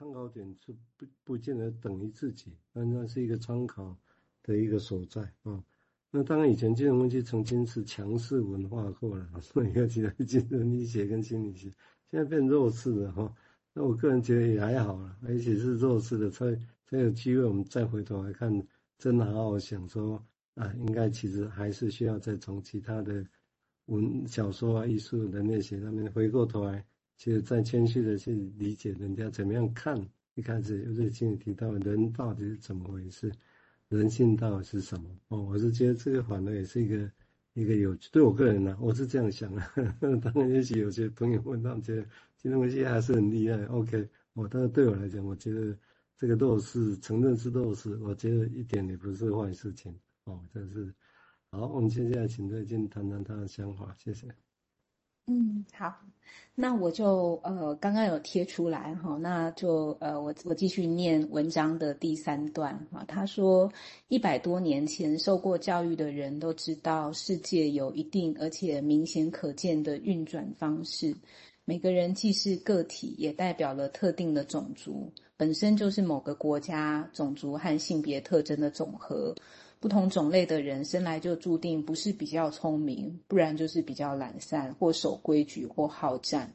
参考点是不不见得等于自己，但那是一个参考的一个所在啊。那当然，以前金融分析曾经是强势文化过了，所以你看起来金融医学跟心理学现在变弱势了哈。那我个人觉得也还好了，而且是弱势的，才才有机会我们再回头来看，真的好好想说啊，应该其实还是需要再从其他的文小说啊、艺术、人类学上面回过头来，其实再谦虚的去理解人家怎么样看。一开始尤其心里提到人到底是怎么回事。人性到底是什么？哦，我是觉得这个反而也是一个一个有趣，对我个人呢、我是这样想的。当然，也许有些朋友问到，觉得金融分析还是很厉害。OK，我但是对我来讲，我觉得这个弱势承认是弱势，我觉得一点也不是坏事情。哦，这是好。我们接下来请瑞金谈谈他的想法，谢谢。嗯，好，那我就呃刚刚有贴出来哈，那就呃我我继续念文章的第三段哈。他说，一百多年前受过教育的人都知道，世界有一定而且明显可见的运转方式。每个人既是个体，也代表了特定的种族，本身就是某个国家种族和性别特征的总和。不同种类的人生来就注定不是比较聪明，不然就是比较懒散或守规矩或好战。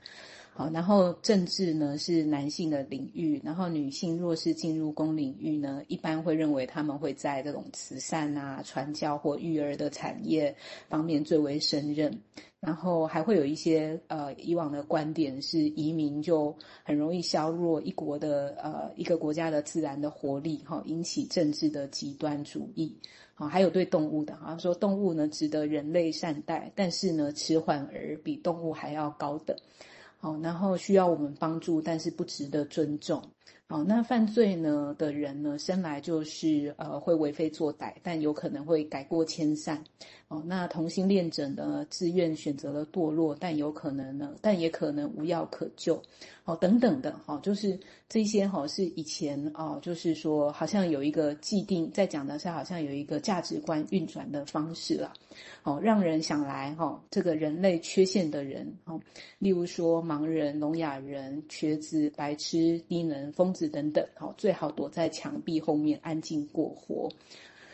好，然后政治呢是男性的领域，然后女性若是进入公领域呢，一般会认为他们会在这种慈善啊、传教或育儿的产业方面最为胜任。然后还会有一些呃以往的观点是移民就很容易削弱一国的呃一个国家的自然的活力哈，引起政治的极端主义啊，还有对动物的啊说动物呢值得人类善待，但是呢迟缓而比动物还要高等，好，然后需要我们帮助，但是不值得尊重。哦，那犯罪呢的人呢，生来就是呃会为非作歹，但有可能会改过迁善。哦，那同性恋者呢，自愿选择了堕落，但有可能呢，但也可能无药可救。哦，等等的，哈、哦，就是这些哈、哦，是以前哦，就是说好像有一个既定在讲的是好像有一个价值观运转的方式啦。哦，让人想来哈、哦，这个人类缺陷的人，哦，例如说盲人、聋哑人、瘸子、白痴、低能、疯子等等，好，最好躲在墙壁后面安静过活。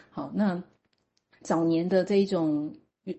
好，那早年的这一种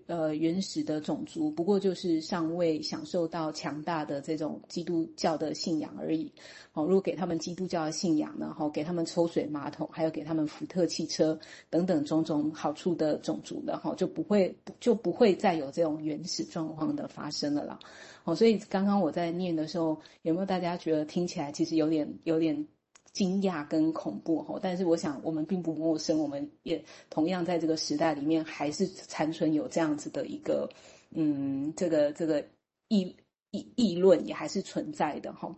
呃原始的种族，不过就是尚未享受到强大的这种基督教的信仰而已。好，如果给他们基督教的信仰呢，好，给他们抽水马桶，还有给他们福特汽车等等种种好处的种族的哈，就不会就不会再有这种原始状况的发生了啦。哦，所以刚刚我在念的时候，有没有大家觉得听起来其实有点有点惊讶跟恐怖？哈，但是我想我们并不陌生，我们也同样在这个时代里面还是残存有这样子的一个，嗯，这个这个议议议论也还是存在的哈。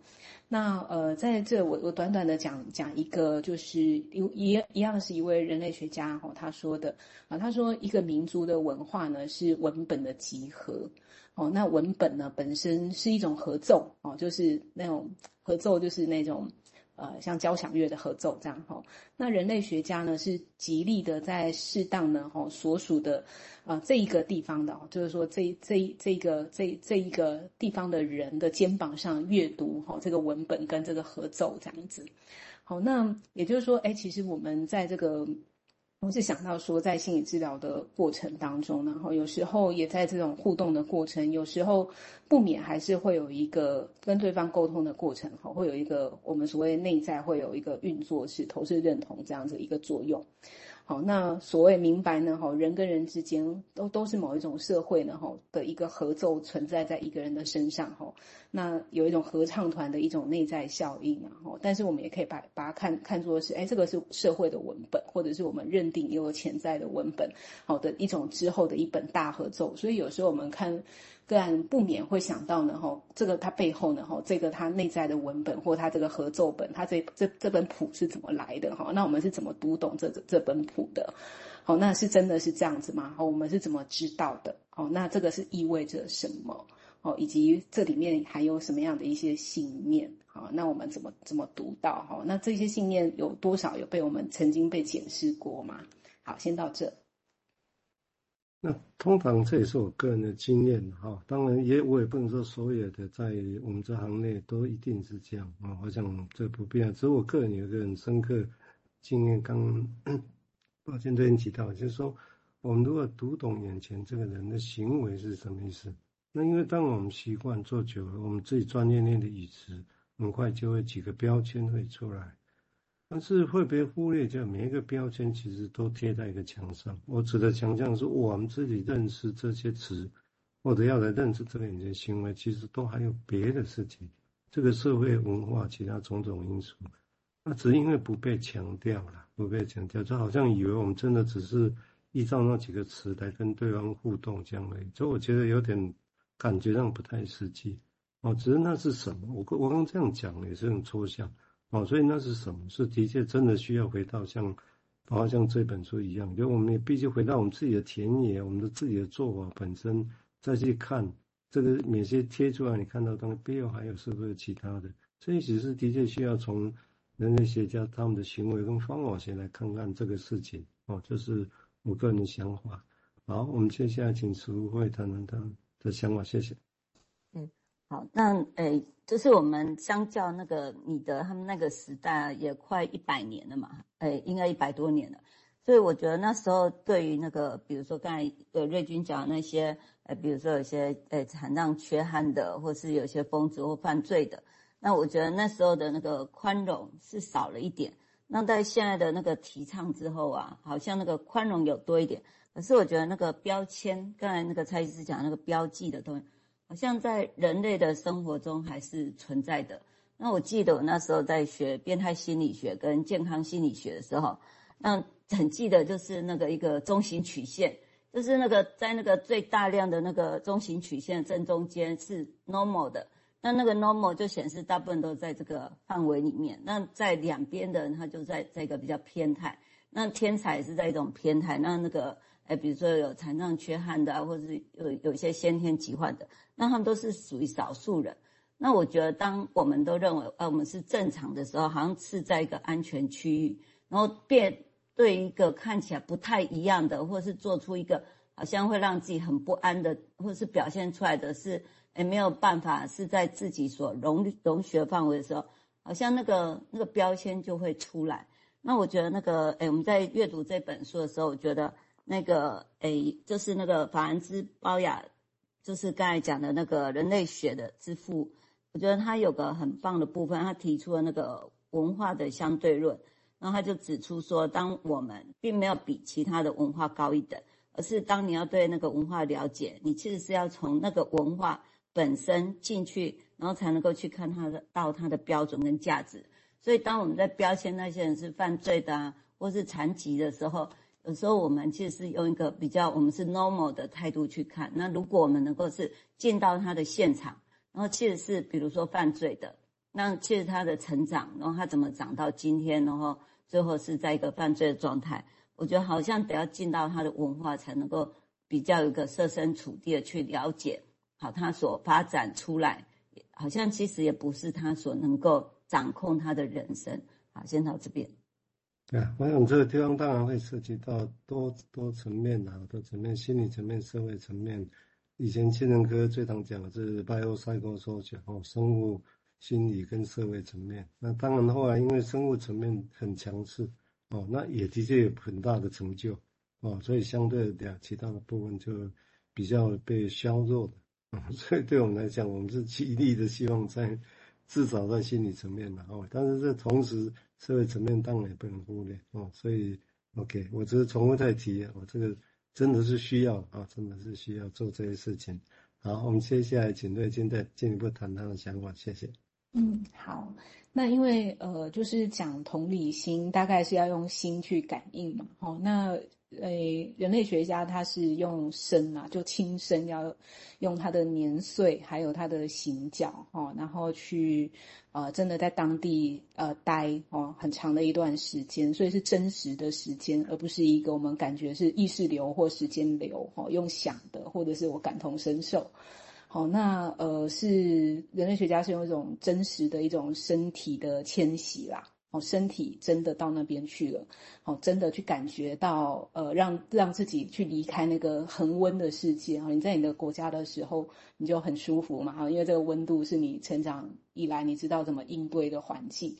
那呃，在这我我短短的讲讲一个，就是一一一样是一位人类学家哈，他说的啊，他说一个民族的文化呢是文本的集合。哦，那文本呢本身是一种合奏哦，就是那种合奏，就是那种呃像交响乐的合奏这样哈、那人类学家呢是极力的在适当呢哈、所属的啊、呃、这一个地方的，就是说这这这个这这一个地方的人的肩膀上阅读哈、这个文本跟这个合奏这样子。好，那也就是说，哎，其实我们在这个。我是想到说，在心理治疗的过程当中，然后有时候也在这种互动的过程，有时候不免还是会有一个跟对方沟通的过程，哈，会有一个我们所谓内在会有一个运作是投射认同这样子一个作用。好，那所谓明白呢？哈，人跟人之间都都是某一种社会呢，哈的一个合奏存在在一个人的身上，哈。那有一种合唱团的一种内在效应啊，哈。但是我们也可以把把它看看作是，哎，这个是社会的文本，或者是我们认定也有潜在的文本，好的一种之后的一本大合奏。所以有时候我们看。个案不免会想到呢，吼，这个它背后呢，吼，这个它内在的文本或它这个合奏本，它这这这本谱是怎么来的，哈？那我们是怎么读懂这这本谱的？好，那是真的是这样子吗？好，我们是怎么知道的？哦，那这个是意味着什么？哦，以及这里面还有什么样的一些信念？好，那我们怎么怎么读到？哈，那这些信念有多少有被我们曾经被检视过吗？好，先到这。那通常这也是我个人的经验哈，当然也我也不能说所有的在我们这行内都一定是这样啊，我想这不必要。只是我个人有一个很深刻经验，刚抱歉对你提到，就是说我们如果读懂眼前这个人的行为是什么意思，那因为当我们习惯做久了，我们自己专业念的语词，很快就会几个标签会出来。但是会不会忽略掉每一个标签其实都贴在一个墙上？我指的墙上是我们自己认识这些词，或者要来认识这个人的行为，其实都还有别的事情。这个社会文化其他种种因素，那只因为不被强调了，不被强调，就好像以为我们真的只是依照那几个词来跟对方互动这样而已。所以我觉得有点感觉上不太实际。哦，只是那是什么？我我刚这样讲也是很抽象。哦，所以那是什么？是的确真的需要回到像，包括像这本书一样，就我们也必须回到我们自己的田野，我们的自己的做法本身，再去看这个哪些贴出来，你看到当背后还有是不是其他的？所以其实的确需要从人类学家他们的行为跟方法先来看看这个事情。哦，这是我个人的想法。好，我们接下来请淑慧谈谈他的想法，谢谢。嗯，好，那诶。就是我们相较那个你的他们那个时代也快一百年了嘛，诶，应该一百多年了，所以我觉得那时候对于那个，比如说刚才呃瑞军讲那些，呃，比如说有些呃残障缺憾的，或是有些疯子或犯罪的，那我觉得那时候的那个宽容是少了一点。那在现在的那个提倡之后啊，好像那个宽容有多一点，可是我觉得那个标签，刚才那个蔡医师讲那个标记的东西。好像在人类的生活中还是存在的。那我记得我那时候在学变态心理学跟健康心理学的时候，那很记得就是那个一个中型曲线，就是那个在那个最大量的那个中型曲线正中间是 normal 的，那那个 normal 就显示大部分都在这个范围里面。那在两边的人他就在这个比较偏态，那天才是在一种偏态，那那个。哎，比如说有残障缺憾的啊，或者是有有一些先天疾患的，那他们都是属于少数人。那我觉得，当我们都认为呃我们是正常的时候，好像是在一个安全区域，然后变对一个看起来不太一样的，或是做出一个好像会让自己很不安的，或是表现出来的是也没有办法是在自己所容容许范围的时候，好像那个那个标签就会出来。那我觉得那个哎我们在阅读这本书的时候，我觉得。那个诶，就是那个法兰兹鲍雅，就是刚才讲的那个人类学的之父。我觉得他有个很棒的部分，他提出了那个文化的相对论，然后他就指出说，当我们并没有比其他的文化高一等，而是当你要对那个文化了解，你其实是要从那个文化本身进去，然后才能够去看它的到它的标准跟价值。所以，当我们在标签那些人是犯罪的啊，或是残疾的时候，有时候我们其实是用一个比较我们是 normal 的态度去看。那如果我们能够是进到他的现场，然后其实是比如说犯罪的，那其实他的成长，然后他怎么长到今天，然后最后是在一个犯罪的状态，我觉得好像得要进到他的文化，才能够比较有一个设身处地的去了解，好，他所发展出来，好像其实也不是他所能够掌控他的人生。好，先到这边。对啊，我想这个地方当然会涉及到多多层面啊，多层面，心理层面、社会层面。以前精神科最常讲的是 biopsychosocial 哦，生物心理跟社会层面。那当然后来，因为生物层面很强势哦，那也的确有很大的成就哦，所以相对的其他的部分就比较被削弱的。所以对我们来讲，我们是极力的希望在至少在心理层面的哦，但是这同时。社会层面当然也不能忽略哦，所以 OK，我只是重复再提，我这个真的是需要啊，真的是需要做这些事情。好，我们接下来请瑞君再进一步谈他的想法，谢谢。嗯，好，那因为呃，就是讲同理心，大概是要用心去感应嘛，哦，那。诶，人类学家他是用身啊，就亲身要用他的年岁，还有他的行脚，哦，然后去，呃，真的在当地呃待哦很长的一段时间，所以是真实的时间，而不是一个我们感觉是意识流或时间流，哦，用想的或者是我感同身受，好，那呃是人类学家是用一种真实的一种身体的迁徙啦。身体真的到那边去了，好，真的去感觉到，呃，让让自己去离开那个恒温的世界啊！你在你的国家的时候，你就很舒服嘛，哈因为这个温度是你成长以来你知道怎么应对的环境。